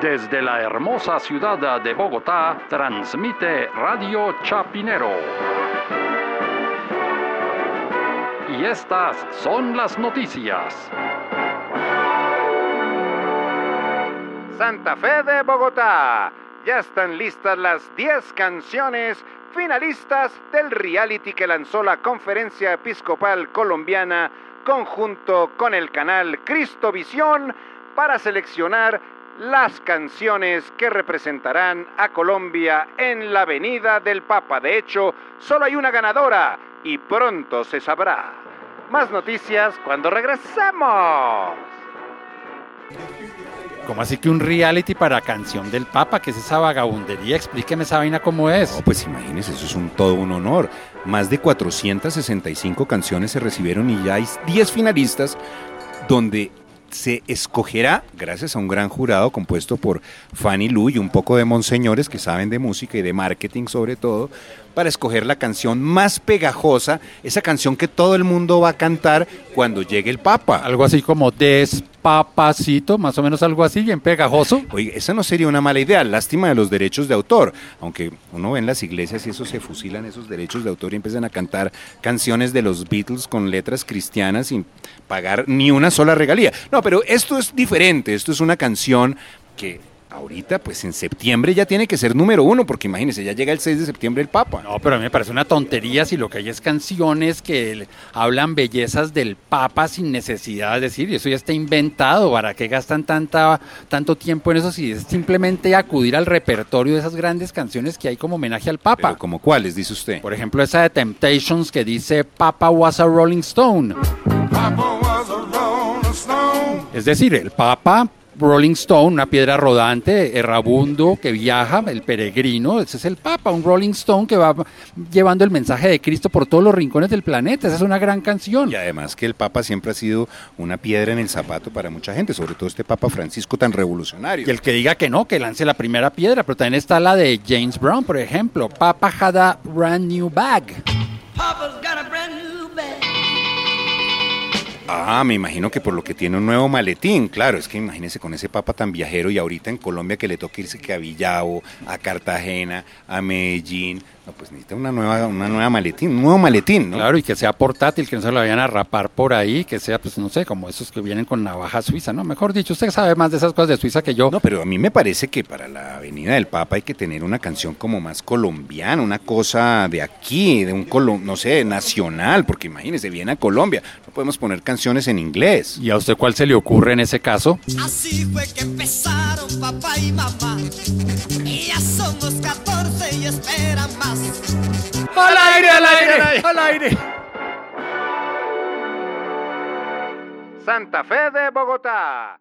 Desde la hermosa ciudad de Bogotá, transmite Radio Chapinero. Y estas son las noticias. Santa Fe de Bogotá. Ya están listas las 10 canciones finalistas del reality que lanzó la Conferencia Episcopal Colombiana conjunto con el canal Cristovisión para seleccionar las canciones que representarán a Colombia en la Avenida del Papa. De hecho, solo hay una ganadora y pronto se sabrá. Más noticias cuando regresemos. ¿Cómo así que un reality para canción del Papa? ¿Qué es esa vagabundería? Explíqueme esa vaina cómo es. No, pues imagínese, eso es un todo un honor. Más de 465 canciones se recibieron y ya hay 10 finalistas donde se escogerá, gracias a un gran jurado compuesto por Fanny Lu y un poco de monseñores que saben de música y de marketing sobre todo, para escoger la canción más pegajosa, esa canción que todo el mundo va a cantar cuando llegue el Papa. Algo así como despapacito, más o menos algo así, bien pegajoso. Oye, esa no sería una mala idea, lástima de los derechos de autor, aunque uno ve en las iglesias y eso se fusilan esos derechos de autor y empiezan a cantar canciones de los Beatles con letras cristianas sin pagar ni una sola regalía. No, pero esto es diferente, esto es una canción que ahorita, pues en septiembre ya tiene que ser número uno, porque imagínense, ya llega el 6 de septiembre el Papa. No, pero a mí me parece una tontería si lo que hay es canciones que hablan bellezas del Papa sin necesidad de decir, y eso ya está inventado, ¿para qué gastan tanta, tanto tiempo en eso si es simplemente acudir al repertorio de esas grandes canciones que hay como homenaje al Papa? Pero ¿Como cuáles, dice usted? Por ejemplo, esa de Temptations que dice Papa was a Rolling Stone. Es decir, el Papa Rolling Stone, una piedra rodante, errabundo, que viaja, el peregrino, ese es el Papa, un Rolling Stone que va llevando el mensaje de Cristo por todos los rincones del planeta. Esa es una gran canción. Y además que el Papa siempre ha sido una piedra en el zapato para mucha gente, sobre todo este Papa Francisco tan revolucionario. Y el que diga que no, que lance la primera piedra, pero también está la de James Brown, por ejemplo. Papa had a brand new bag. Ah, me imagino que por lo que tiene un nuevo maletín, claro, es que imagínese con ese papa tan viajero y ahorita en Colombia que le toca irse que a Villavo, a Cartagena, a Medellín, no, pues necesita una nueva, una nueva maletín, un nuevo maletín, ¿no? Claro, y que sea portátil, que no se lo vayan a rapar por ahí, que sea, pues no sé, como esos que vienen con navaja suiza, ¿no? Mejor dicho, usted sabe más de esas cosas de Suiza que yo. No, pero a mí me parece que para la Avenida del Papa hay que tener una canción como más colombiana, una cosa de aquí, de un no sé, nacional, porque imagínese, viene a Colombia, no podemos poner canciones en inglés. ¿Y a usted cuál se le ocurre en ese caso? Así fue que empezaron papá y mamá. Y ya somos 14 y esperan más. ¡Al aire, al aire, al aire! Santa Fe de Bogotá.